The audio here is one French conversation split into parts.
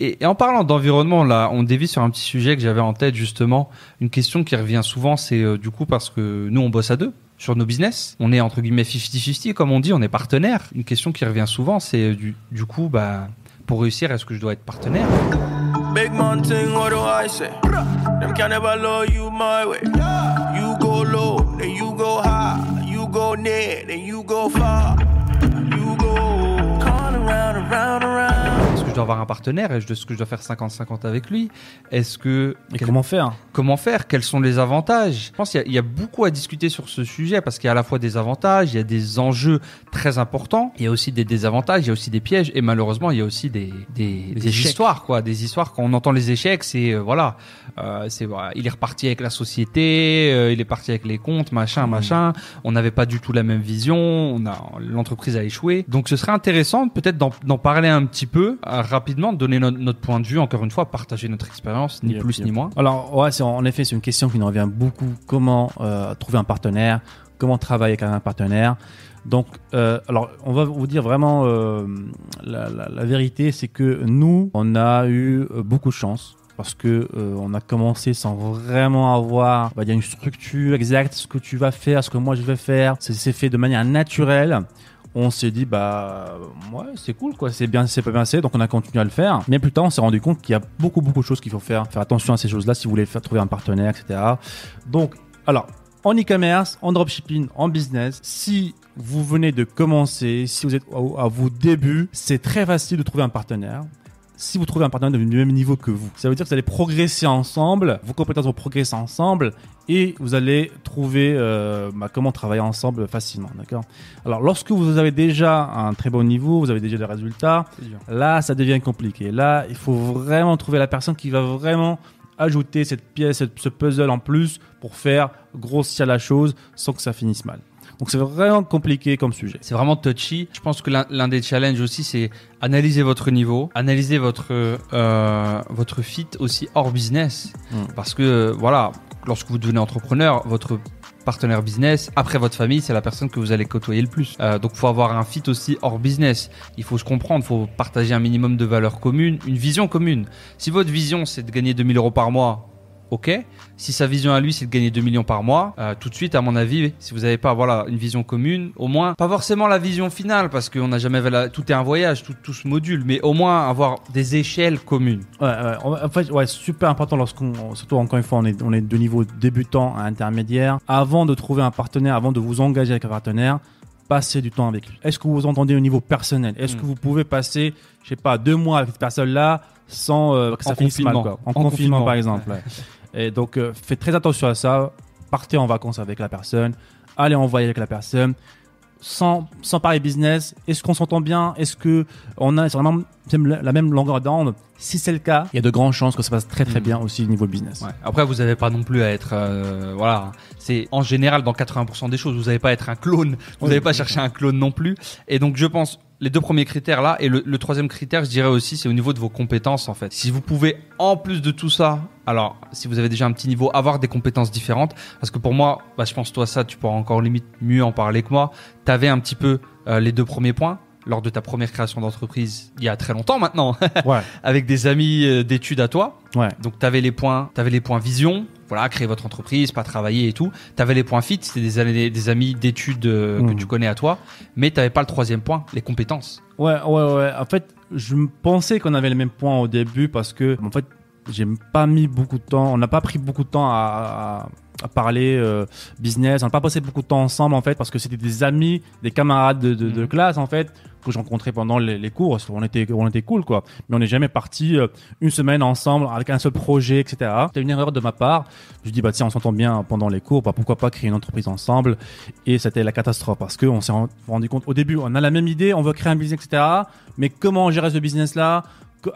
Et, en parlant d'environnement, là, on dévie sur un petit sujet que j'avais en tête justement. Une question qui revient souvent, c'est euh, du coup parce que nous, on bosse à deux sur nos business. On est entre guillemets 50-50, comme on dit, on est partenaire. Une question qui revient souvent, c'est euh, du, coup, bah, pour réussir, est-ce que je dois être partenaire? Big man thing, what do I say? You go low, then you go high. You go near, then you go far. Dois avoir un partenaire Est-ce que je dois faire 50-50 avec lui. Est-ce que Et quel- comment faire? Comment faire? Quels sont les avantages? Je pense qu'il y a- il y, a beaucoup à discuter sur ce sujet parce qu'il y a à la fois des avantages, il y a des enjeux très importants, il y a aussi des désavantages, il y a aussi des pièges et malheureusement il y a aussi des, des, histoires quoi, des histoires quand on entend les échecs, c'est euh, voilà, euh, c'est voilà, il est reparti avec la société, euh, il est parti avec les comptes, machin, machin. On n'avait pas du tout la même vision, on a l'entreprise a échoué. Donc ce serait intéressant peut-être d'en parler un petit peu rapidement, de donner notre, notre point de vue encore une fois, partager notre expérience, ni Yep, plus yep. ni moins. Alors, ouais, en effet, c'est une question qui nous revient beaucoup. Comment euh, trouver un partenaire? Comment travailler avec un partenaire? Donc, euh, alors, on va vous dire vraiment euh, la, la- la vérité, c'est que nous, on a eu beaucoup de chance. Parce que on a commencé sans vraiment avoir, on va dire, une structure exacte, ce que tu vas faire, ce que moi je vais faire. C'est fait de manière naturelle on s'est dit bah ouais c'est cool quoi. C'est bien c'est pas bien c'est donc on a continué à le faire. Mais plus tard on s'est rendu compte qu'il y a beaucoup beaucoup de choses qu'il faut faire. Faire attention à ces choses là si vous voulez faire trouver un partenaire etc donc alors en e-commerce, en dropshipping, en business, si vous venez de commencer, si vous êtes à vos débuts, c'est très facile de trouver un partenaire. Si vous trouvez un partenaire du même niveau que vous, ça veut dire que vous allez progresser ensemble, vos compétences vont progresser ensemble et vous allez trouver euh, bah, comment travailler ensemble facilement, d'accord? Alors, lorsque vous avez déjà un très bon niveau, vous avez déjà des résultats, là, ça devient compliqué. Là, il faut vraiment trouver la personne qui va vraiment ajouter cette pièce, ce puzzle en plus pour faire grossir la chose sans que ça finisse mal. Donc, c'est vraiment compliqué comme sujet. C'est vraiment touchy. Je pense que l'un des challenges aussi, c'est analyser votre niveau, analyser votre euh, votre fit aussi hors business, Mm. parce que voilà, lorsque vous devenez entrepreneur, votre partenaire business, après votre famille, c'est la personne que vous allez côtoyer le plus. Euh, donc, faut avoir un fit aussi hors business. Il faut se comprendre, il faut partager un minimum de valeurs communes, une vision commune. Si votre vision c'est de gagner 2000 euros par mois, ok. Si sa vision à lui c'est de gagner 2 millions par mois, euh, tout de suite à mon avis, si vous n'avez pas voilà une vision commune, au moins pas forcément la vision finale parce qu'on n'a jamais la- tout est un voyage, tout, tout se module, mais au moins avoir des échelles communes. Ouais, ouais. En en fait, ouais, super important lorsqu'on, surtout encore une fois, on est, on est de niveau débutant à intermédiaire. Avant de trouver un partenaire, avant de vous engager avec un partenaire, passez du temps avec lui. Est-ce que vous vous entendez au niveau personnel? Est-ce que vous pouvez passer, je sais pas, deux mois avec cette personne-là sans euh, que ça En finisse mal, quoi. En, En confinement, confinement. par exemple. ouais. Et donc, euh, faites très attention à ça. Partez en vacances avec la personne. Allez en voyage avec la personne. Sans, sans parler business, est-ce qu'on s'entend bien? Est-ce que on a vraiment la même longueur d'onde? Si c'est le cas, il y a de grandes chances que ça passe très très Mm. bien aussi au niveau business. Ouais. Après, vous n'avez pas non plus à être euh, voilà. C'est en général dans 80% des choses, vous n'avez pas à être un clone. Vous Oui. n'avez pas chercher un clone non plus. Et donc, je pense les deux premiers critères là et le, le troisième critère, je dirais aussi, c'est au niveau de vos compétences en fait. Si vous pouvez en plus de tout ça, alors si vous avez déjà un petit niveau, avoir des compétences différentes, parce que pour moi, bah, je pense toi ça, tu pourras encore limite mieux en parler que moi. T'avais un petit peu euh, les deux premiers points lors de ta première création d'entreprise il y a très longtemps maintenant, Ouais, avec des amis euh, d'études à toi. ouais. Donc tu avais les points, tu les points vision, voilà, créer votre entreprise, pas travailler et tout. Tu avais les points fit, c'était des, années- des amis d'études euh, que Mhm. tu connais à toi, mais tu pas le troisième point, les compétences. Ouais, ouais, ouais. En fait, je pensais qu'on avait les mêmes points au début parce que, en fait, j'ai pas mis beaucoup de temps. On n'a pas pris beaucoup de temps à, à, parler euh, business. On n'a pas passé beaucoup de temps ensemble en fait parce que c'était des amis, des camarades de, de, de Mhm. classe en fait que je rencontrais pendant les, les cours. On était, on était cool quoi. Mais on n'est jamais parti euh, une semaine ensemble avec un seul projet, etc. C'était une erreur de ma part. Je dis bah tiens, on s'entend bien pendant les cours. Bah pourquoi pas créer une entreprise ensemble? Et c'était la catastrophe parce que on s'est ren- rendu compte au début, on a la même idée, on veut créer un business, etc. Mais comment gérer ce business là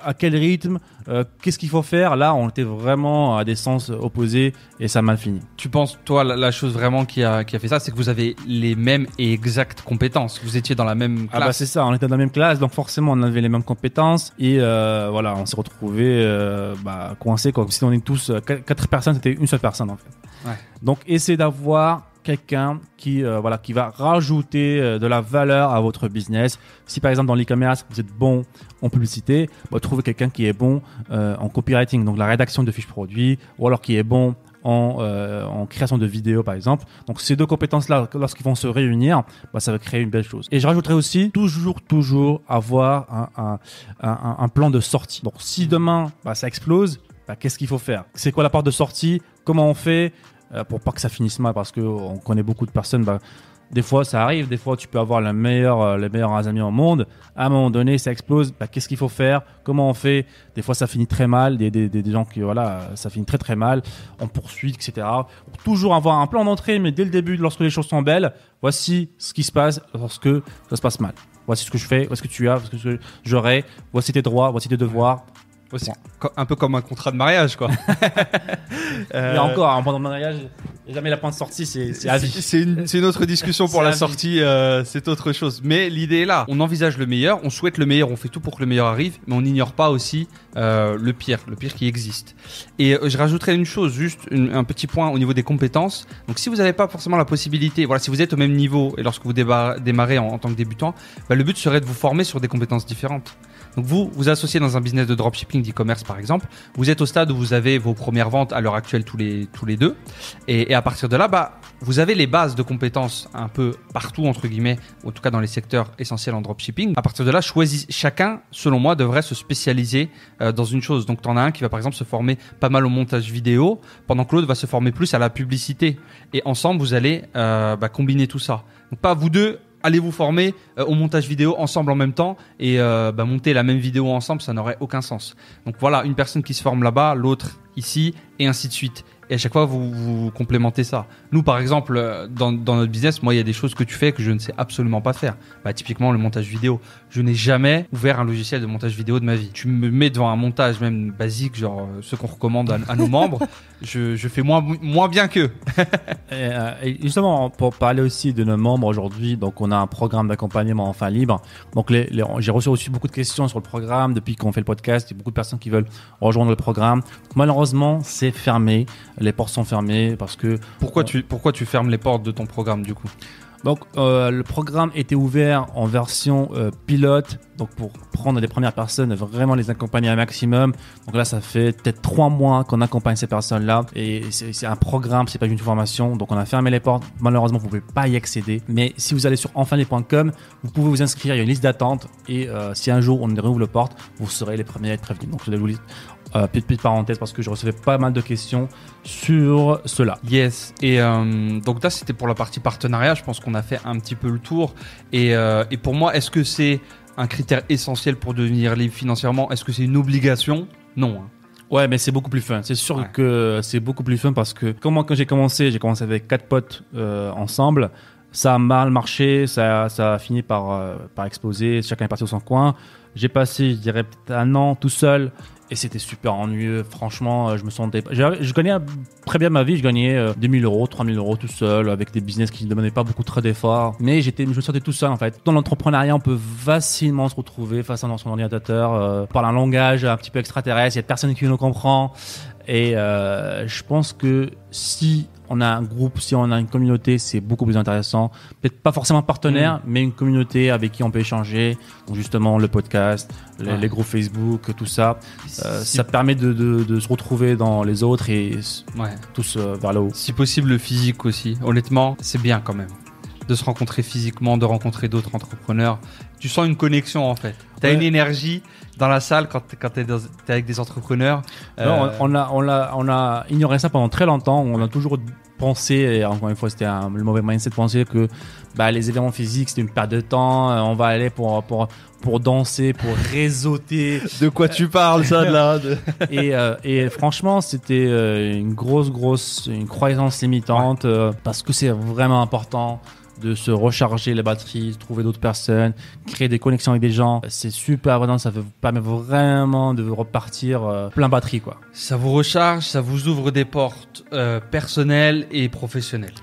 à quel rythme, euh, qu'est-ce qu'il faut faire. Là, on était vraiment à des sens opposés et ça a mal fini. Tu penses, toi, la, la chose vraiment qui a, qui a fait ça, c'est que vous avez les mêmes et exactes compétences. Vous étiez dans la même Ah bah classe. c'est ça, on était dans la même classe, donc forcément on avait les mêmes compétences et euh, voilà, on s'est retrouvés euh, bah, coincés quoi. Si on est tous euh, quatre personnes, c'était une seule personne en fait. Ouais. Donc essayez d'avoir quelqu'un qui euh, voilà qui va rajouter euh, de la valeur à votre business. Si par exemple dans l'e-commerce vous êtes bon en publicité, bah, trouvez quelqu'un qui est bon euh, en copywriting, donc la rédaction de fiches produits, ou alors qui est bon en, en création de vidéos par exemple. Donc ces deux compétences-là, lorsqu'ils vont se réunir, bah, ça va créer une belle chose. Et je rajouterais aussi toujours, toujours avoir un, un, un, plan de sortie. Donc si demain bah, ça explose, bah, qu'est-ce qu'il faut faire? C'est quoi la porte de sortie? Comment on fait? Pour pas que ça finisse mal Parce que on connaît beaucoup de personnes. Bah, des fois, ça arrive. Des fois, tu peux avoir euh, les meilleurs amis au monde. À un moment donné, ça explose. Bah, qu'est-ce qu'il faut faire? Comment on fait? Des fois, ça finit très mal. Des, des, des, des gens qui, voilà, ça finit très très mal. On poursuit, etc. Pour toujours avoir un plan d'entrée, mais dès le début, lorsque les choses sont belles, voici ce qui se passe lorsque ça se passe mal. Voici ce que je fais, voici ce que tu as, voici ce que j'aurai, voici tes droits, voici tes devoirs. Ouais, un peu comme un contrat de mariage, quoi. Euh, Et encore, hein, pendant le mariage, jamais la pointe de sortie, c'est c'est une, c'est une autre discussion pour la sortie, euh, c'est autre chose. Mais l'idée est là. On envisage le meilleur, on souhaite le meilleur, on fait tout pour que le meilleur arrive, mais on n'ignore pas aussi euh, le pire, le pire qui existe. Et je rajouterais une chose, juste une- un petit point au niveau des compétences. Donc si vous n'avez pas forcément la possibilité, voilà, si vous êtes au même niveau et lorsque vous démarrez en, en tant que débutant, bah, le but serait de vous former sur des compétences différentes. Donc vous, vous associez dans un business de dropshipping, d'e-commerce par exemple. Vous êtes au stade où vous avez vos premières ventes à l'heure actuelle tous les tous les deux, et, à partir de là, bah vous avez les bases de compétences un peu partout entre guillemets, en tout cas dans les secteurs essentiels en dropshipping. À partir de là, chacun, selon moi, devrait se spécialiser euh, dans une chose. Donc t'en as un qui va par exemple se former pas mal au montage vidéo, pendant que l'autre va se former plus à la publicité. Et ensemble, vous allez euh, bah, combiner tout ça. Donc pas vous deux allez vous former euh, au montage vidéo ensemble en même temps et euh, bah, monter la même vidéo ensemble, ça n'aurait aucun sens. Donc voilà, une personne qui se forme là-bas, l'autre ici, et ainsi de suite. Et à chaque fois, vous, vous complémentez ça. Nous, par exemple, euh, dans, dans notre business, moi, il y a des choses que tu fais que je ne sais absolument pas faire. Bah, typiquement, le montage vidéo. Je n'ai jamais ouvert un logiciel de montage vidéo de ma vie. Tu me mets devant un montage même basique, genre euh, ce qu'on recommande à, à nos membres, je, je fais moins, moins bien qu'eux. Et, euh, et justement, pour parler aussi de nos membres aujourd'hui, donc on a un programme d'accompagnement enfin libre. Donc les, les- j'ai reçu aussi beaucoup de questions sur le programme depuis qu'on fait le podcast. Il y a beaucoup de personnes qui veulent rejoindre le programme. Malheureusement, c'est fermé. Les portes sont fermées parce que Pourquoi tu, pourquoi tu fermes les portes de ton programme du coup? Donc euh, le programme était ouvert en version euh, pilote, donc pour prendre les premières personnes, vraiment les accompagner un maximum. Donc là, ça fait peut-être trois mois qu'on accompagne ces personnes-là, et c'est un programme, c'est pas une formation. Donc on a fermé les portes. Malheureusement, vous pouvez pas y accéder. Mais si vous allez sur enfinles.com, vous pouvez vous inscrire. Il y a une liste d'attente, et euh, si un jour on réouvre les portes, vous serez les premiers à être prévenus. Donc je vous euh, petite, parenthèse parce que je recevais pas mal de questions sur cela. Yes. Et euh, donc là, c'était pour la partie partenariat. Je pense qu'on a fait un petit peu le tour. Et, euh, et pour moi, est-ce que c'est un critère essentiel pour devenir libre financièrement? Est-ce que c'est une obligation? Non. hein. Ouais, mais c'est beaucoup plus fun. C'est sûr Ouais. que c'est beaucoup plus fun parce que comme moi, quand j'ai commencé, j'ai commencé avec quatre potes ensemble. Ça a mal marché, ça, ça a fini par, par exploser. Chacun est parti dans son coin. J'ai passé, je dirais, un an tout seul et c'était super ennuyeux. Franchement, euh, je me sentais. Je gagnais très bien ma vie. Je gagnais euh, 2000 euros, 3000 euros tout seul avec des business qui ne demandaient pas beaucoup trop d'efforts. Mais je me sentais tout seul en fait. Dans l'entrepreneuriat, on peut facilement se retrouver face à son ordinateur, euh, par un langage un petit peu extraterrestre. Il y a personne qui nous comprend. Et euh, je pense que si on a un groupe, si on a une communauté, c'est beaucoup plus intéressant. Peut-être pas forcément partenaire, mais une communauté avec qui on peut échanger. Donc justement, le podcast, les, Ouais. les groupes Facebook, tout ça. Euh, Si- ça permet de, de, de se retrouver dans les autres et Ouais. tous euh, vers le haut. Si possible, le physique aussi. Honnêtement, c'est bien quand même. De se rencontrer physiquement, de rencontrer d'autres entrepreneurs. Tu sens une connexion en fait. T'as Ouais. une énergie dans la salle quand dans- t'es avec des entrepreneurs. Non, Euh, on, on a, on, a, on a ignoré ça pendant très longtemps. On a toujours pensé, et encore une fois, c'était un- le mauvais mindset de penser que bah, les événements physiques, c'était une perte de temps. euh, On va aller pour, pour, pour danser, pour réseauter. De quoi tu parles, ça, de là de- et, euh, et franchement, c'était une grosse, grosse, une croyance limitante euh, parce que c'est vraiment important de se recharger les batteries, trouver d'autres personnes, créer des connexions avec des gens. C'est super important, ça vous permet vraiment de repartir euh, plein batterie quoi. Ça vous recharge, ça vous ouvre des portes euh, personnelles et professionnelles.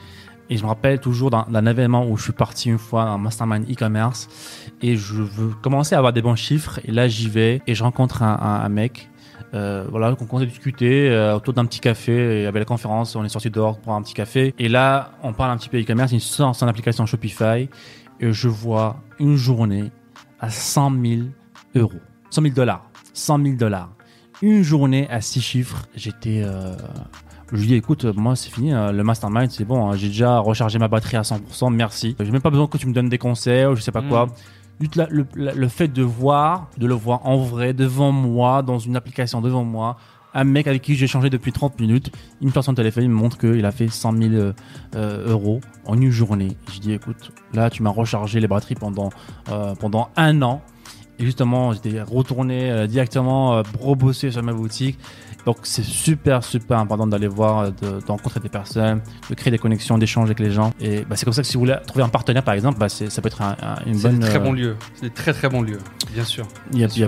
Et je me rappelle toujours d'un d'un événement où je suis parti une fois en mastermind e-commerce et je veux commencer à avoir des bons chiffres. Et là, j'y vais et je rencontre un, un- un mec. Euh, voilà, qu'on commence à discuter euh, autour d'un petit café. Et il y avait la conférence, on est sorti dehors pour un petit café. Et là, on parle un petit peu e-commerce. Il sort son application Shopify et je vois une journée à 100 000 euros. 100 000 dollars. 100 000 dollars. Une journée à six chiffres. J'étais. euh, je lui dis, écoute, moi, c'est fini, euh, le mastermind, c'est bon, hein, j'ai déjà rechargé ma batterie à 100%, merci. J'ai même pas besoin que tu me donnes des conseils ou je sais pas Mm. quoi. Le, fait de voir, de le voir en vrai, devant moi, dans une application devant moi, un mec avec qui j'ai changé depuis 30 minutes, il me sort son téléphone, il me montre qu'il a fait 100 000 euh, euros en une journée. Je dis, écoute, là, tu m'as rechargé les batteries pendant, euh, pendant un an. Et justement, j'étais retourné euh, directement rebosser sur ma boutique. Donc c'est super super important d'aller voir, euh, de, de rencontrer des personnes, de créer des connexions, d'échanger avec les gens. Et bah, c'est comme ça que si vous voulez trouver un partenaire par exemple, bah, c'est- ça peut être un- un- une C'est bonne. des très euh, bons lieux. C'est des très très bons lieux, bien sûr.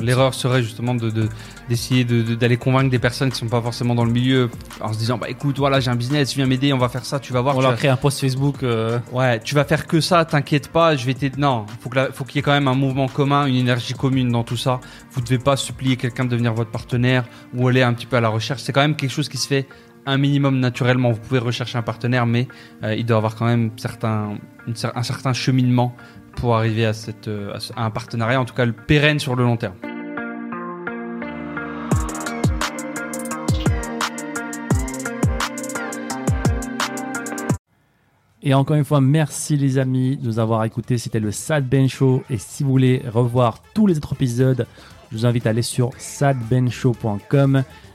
L'erreur serait justement de de- d'essayer de, de- d'aller convaincre des personnes qui sont pas forcément dans le milieu en se disant bah écoute voilà j'ai un business viens m'aider on va faire ça tu vas voir On tu leur vas- crée un post Facebook. euh, ouais tu vas faire que ça t'inquiète pas je vais t'aider non faut que la- faut qu'il y ait quand même un mouvement commun une énergie commune dans tout ça vous devez pas supplier quelqu'un de devenir votre partenaire ou aller un petit peu à la recherche c'est quand même quelque chose qui se fait un minimum naturellement vous pouvez rechercher un partenaire mais euh, il doit avoir quand même certains une un certain cheminement pour arriver à cette euh, à un partenariat en tout cas le pérenne sur le long terme Et encore une fois, merci les amis de nous avoir écoutés. C'était le Sad Ben Show. Et si vous voulez revoir tous les autres épisodes, je vous invite à aller sur sadbenshow.com.